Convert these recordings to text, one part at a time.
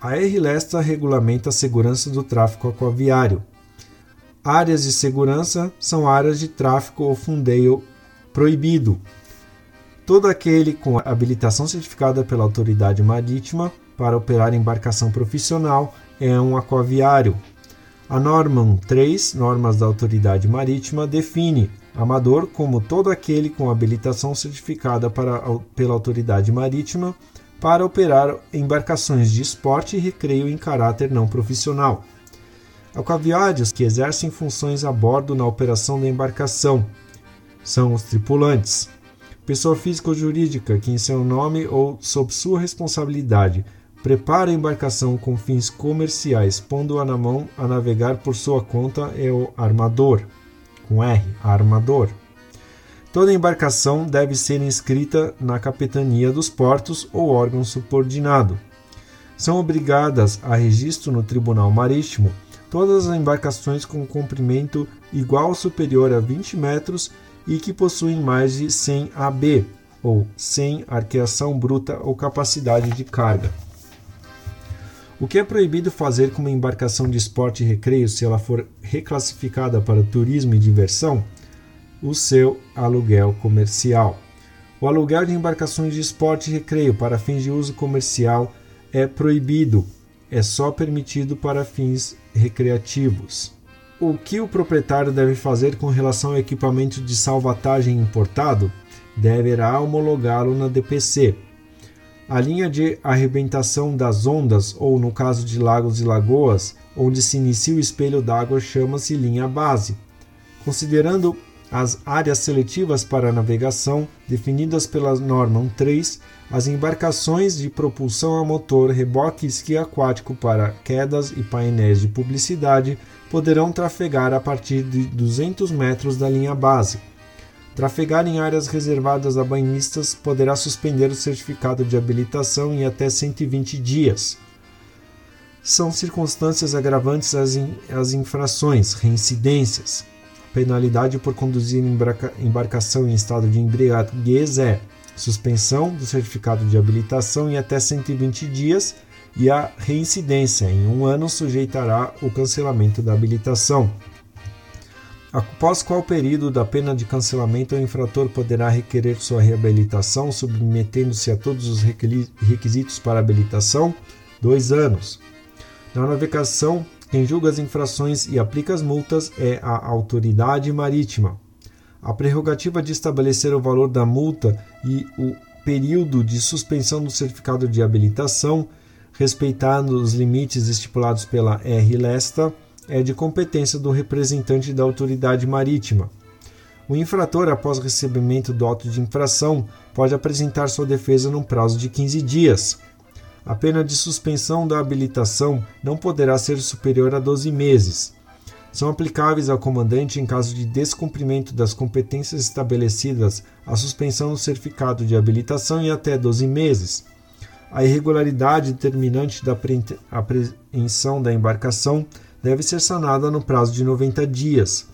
A R-Lesta regulamenta a segurança do tráfego aquaviário. Áreas de segurança são áreas de tráfego ou fundeio proibido. Todo aquele com habilitação certificada pela autoridade marítima para operar embarcação profissional é um aquaviário. A norma 3, Normas da Autoridade Marítima, define amador como todo aquele com habilitação certificada para, pela autoridade marítima para operar embarcações de esporte e recreio em caráter não profissional. Aquaviários que exercem funções a bordo na operação da embarcação são os tripulantes. Pessoa física ou jurídica que, em seu nome ou sob sua responsabilidade, prepara a embarcação com fins comerciais, pondo-a na mão a navegar por sua conta, é o armador. Com R, armador. Toda embarcação deve ser inscrita na capitania dos portos ou órgão subordinado. São obrigadas a registro no Tribunal Marítimo todas as embarcações com comprimento igual ou superior a 20 metros e que possuem mais de 100 AB, ou 100 arqueação bruta ou capacidade de carga. O que é proibido fazer com uma embarcação de esporte e recreio se ela for reclassificada para turismo e diversão? O seu aluguel comercial. O aluguel de embarcações de esporte e recreio para fins de uso comercial é proibido, é só permitido para fins recreativos. O que o proprietário deve fazer com relação ao equipamento de salvatagem importado? Deverá homologá-lo na DPC, a linha de arrebentação das ondas, ou no caso de lagos e lagoas, onde se inicia o espelho d'água, chama-se linha base. Considerando as áreas seletivas para navegação definidas pela norma 3, as embarcações de propulsão a motor, reboque e esqui aquático para quedas e painéis de publicidade poderão trafegar a partir de 200 metros da linha base. Trafegar em áreas reservadas a banhistas poderá suspender o certificado de habilitação em até 120 dias. São circunstâncias agravantes as, in, as infrações, reincidências. Penalidade por conduzir embarca, embarcação em estado de embriaguez é suspensão do certificado de habilitação em até 120 dias e a reincidência em um ano sujeitará o cancelamento da habilitação. Após qual período da pena de cancelamento o infrator poderá requerer sua reabilitação, submetendo-se a todos os requisitos para habilitação? Dois anos. Na navegação, quem julga as infrações e aplica as multas é a autoridade marítima. A prerrogativa de estabelecer o valor da multa e o período de suspensão do certificado de habilitação, respeitando os limites estipulados pela R-Lesta, é de competência do representante da autoridade marítima. O infrator, após recebimento do auto de infração, pode apresentar sua defesa num prazo de 15 dias. A pena de suspensão da habilitação não poderá ser superior a 12 meses. São aplicáveis ao comandante em caso de descumprimento das competências estabelecidas a suspensão do certificado de habilitação em até 12 meses. A irregularidade determinante da apreensão da embarcação deve ser sanada no prazo de 90 dias.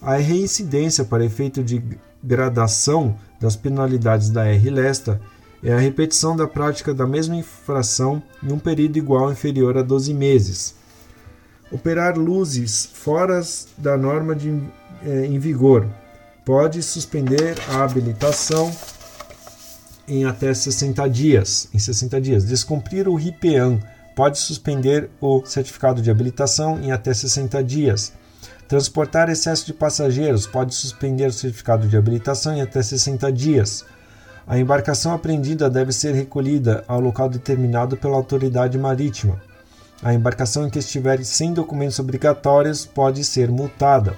A reincidência para efeito de gradação das penalidades da R-Lesta é a repetição da prática da mesma infração em um período igual ou inferior a 12 meses. Operar luzes fora da norma de, eh, em vigor pode suspender a habilitação em até 60 dias. Em 60 dias. Descumprir o RIPEAN pode suspender o certificado de habilitação em até 60 dias. Transportar excesso de passageiros pode suspender o certificado de habilitação em até 60 dias. A embarcação apreendida deve ser recolhida ao local determinado pela autoridade marítima. A embarcação em que estiver sem documentos obrigatórios pode ser multada.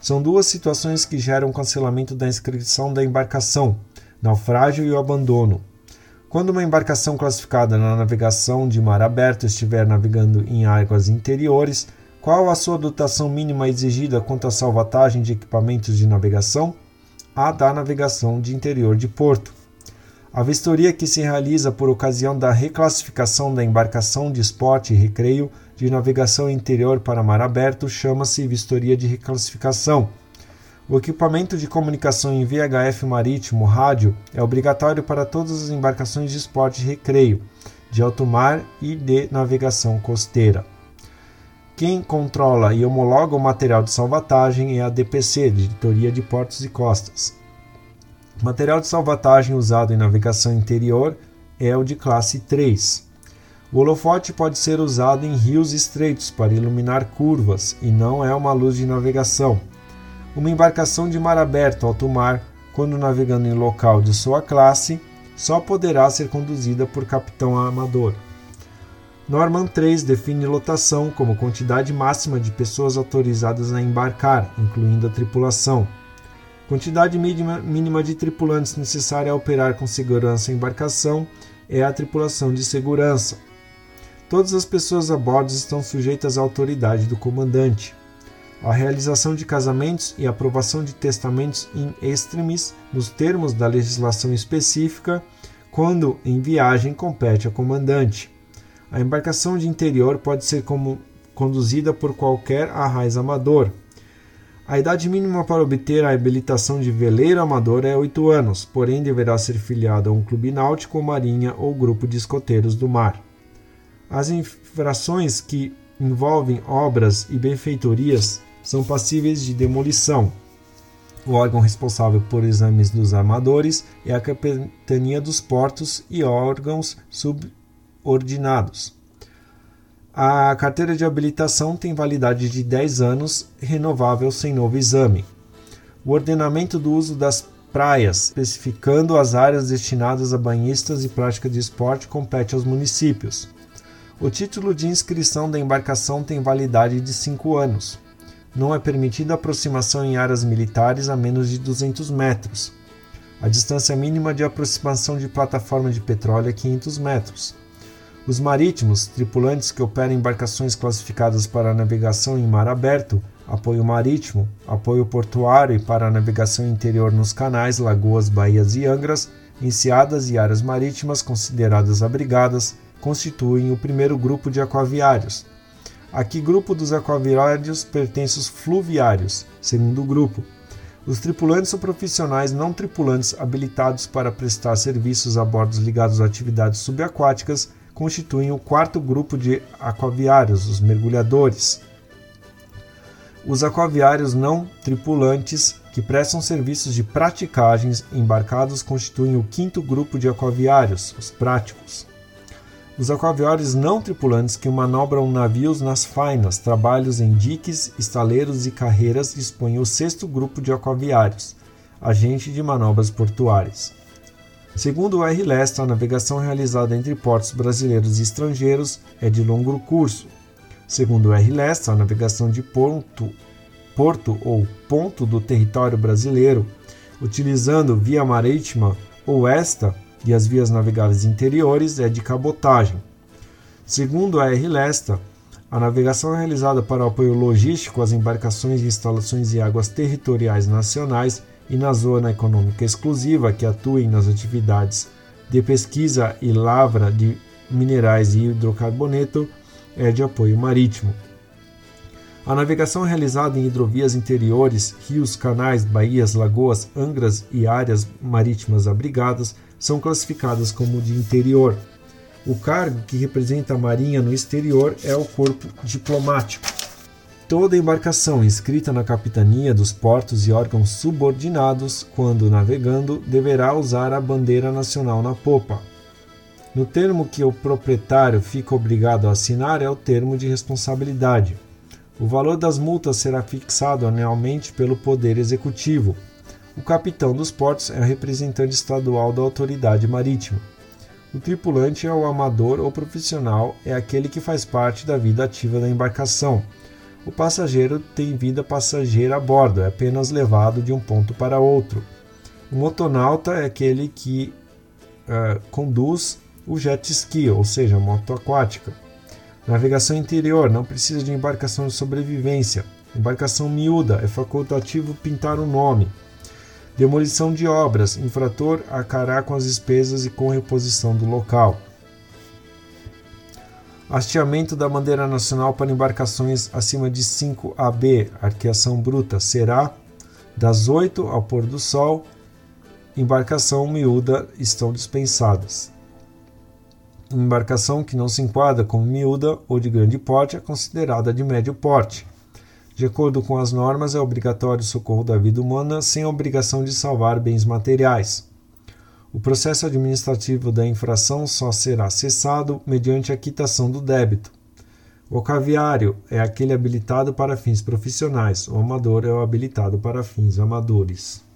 São duas situações que geram cancelamento da inscrição da embarcação: naufrágio e o abandono. Quando uma embarcação classificada na navegação de mar aberto estiver navegando em águas interiores, qual a sua dotação mínima exigida quanto à salvatagem de equipamentos de navegação? A da navegação de interior de porto. A vistoria que se realiza por ocasião da reclassificação da embarcação de esporte e recreio de navegação interior para mar aberto chama-se vistoria de reclassificação o equipamento de comunicação em VHF marítimo rádio é obrigatório para todas as embarcações de esporte e recreio, de alto mar e de navegação costeira. Quem controla e homologa o material de salvatagem é a DPC, Diretoria de Portos e Costas. O material de salvatagem usado em navegação interior é o de classe 3. O holofote pode ser usado em rios estreitos para iluminar curvas e não é uma luz de navegação. Uma embarcação de mar aberto alto mar, quando navegando em local de sua classe, só poderá ser conduzida por capitão amador. Norman 3 define lotação como quantidade máxima de pessoas autorizadas a embarcar, incluindo a tripulação. Quantidade mínima, de tripulantes necessária a operar com segurança a embarcação é a tripulação de segurança. Todas as pessoas a bordo estão sujeitas à autoridade do comandante. A realização de casamentos e aprovação de testamentos in extremis, nos termos da legislação específica, quando em viagem compete ao comandante. A embarcação de interior pode ser como, conduzida por qualquer arraiz amador. A idade mínima para obter a habilitação de veleiro amador é 8 anos, porém deverá ser filiado a um clube náutico, marinha ou grupo de escoteiros do mar. As infrações que envolvem obras e benfeitorias são passíveis de demolição. O órgão responsável por exames dos armadores é a Capitania dos Portos e órgãos subordinados. A carteira de habilitação tem validade de 10 anos, renovável sem novo exame. O ordenamento do uso das praias, especificando as áreas destinadas a banhistas e prática de esporte, compete aos municípios. O título de inscrição da embarcação tem validade de 5 anos. Não é permitida aproximação em áreas militares a menos de 200 metros. A distância mínima de aproximação de plataforma de petróleo é 500 metros. Os marítimos, tripulantes que operam embarcações classificadas para navegação em mar aberto, apoio marítimo, apoio portuário e para navegação interior nos canais, lagoas, baías e angras, enseadas e áreas marítimas consideradas abrigadas, constituem o primeiro grupo de aquaviários. Aqui, grupo dos aquaviários pertence os fluviários, segundo grupo. Os tripulantes são profissionais não tripulantes habilitados para prestar serviços a bordos ligados a atividades subaquáticas constituem o quarto grupo de aquaviários, os mergulhadores. Os aquaviários não tripulantes que prestam serviços de praticagens embarcados constituem o quinto grupo de aquaviários, os práticos. Os aquaviários não tripulantes que manobram navios nas fainas, trabalhos em diques, estaleiros e carreiras dispõem o sexto grupo de aquaviários, agente de manobras portuárias. Segundo o R. A navegação realizada entre portos brasileiros e estrangeiros é de longo curso. Segundo o R. A navegação de ponto, porto ou ponto do território brasileiro, utilizando via marítima ou esta, e as vias navegáveis interiores é de cabotagem. Segundo a R. Lesta, a navegação realizada para apoio logístico às embarcações e instalações em águas territoriais nacionais e na zona econômica exclusiva que atuem nas atividades de pesquisa e lavra de minerais e hidrocarboneto é de apoio marítimo. A navegação é realizada em hidrovias interiores, rios, canais, baías, lagoas, angras e áreas marítimas abrigadas são classificadas como de interior. O cargo que representa a Marinha no exterior é o corpo diplomático. Toda embarcação inscrita na capitania dos portos e órgãos subordinados, quando navegando, deverá usar a bandeira nacional na popa. No termo que o proprietário fica obrigado a assinar é o termo de responsabilidade. O valor das multas será fixado anualmente pelo Poder Executivo, o capitão dos portos é o representante estadual da autoridade marítima. O tripulante é o amador ou profissional, é aquele que faz parte da vida ativa da embarcação. O passageiro tem vida passageira a bordo, é apenas levado de um ponto para outro. O motonauta é aquele que uh, conduz o jet ski, ou seja, moto aquática. Navegação interior não precisa de embarcação de sobrevivência. Embarcação miúda é facultativo pintar o nome. Demolição de obras. Infrator arcará com as despesas e com reposição do local. Hasteamento da bandeira nacional para embarcações acima de 5 AB, arqueação bruta, será das 8 ao pôr do sol. Embarcação miúda estão dispensadas. embarcação que não se enquadra como miúda ou de grande porte é considerada de médio porte. De acordo com as normas, é obrigatório o socorro da vida humana sem a obrigação de salvar bens materiais. O processo administrativo da infração só será cessado mediante a quitação do débito. O caviário é aquele habilitado para fins profissionais, o amador é o habilitado para fins amadores.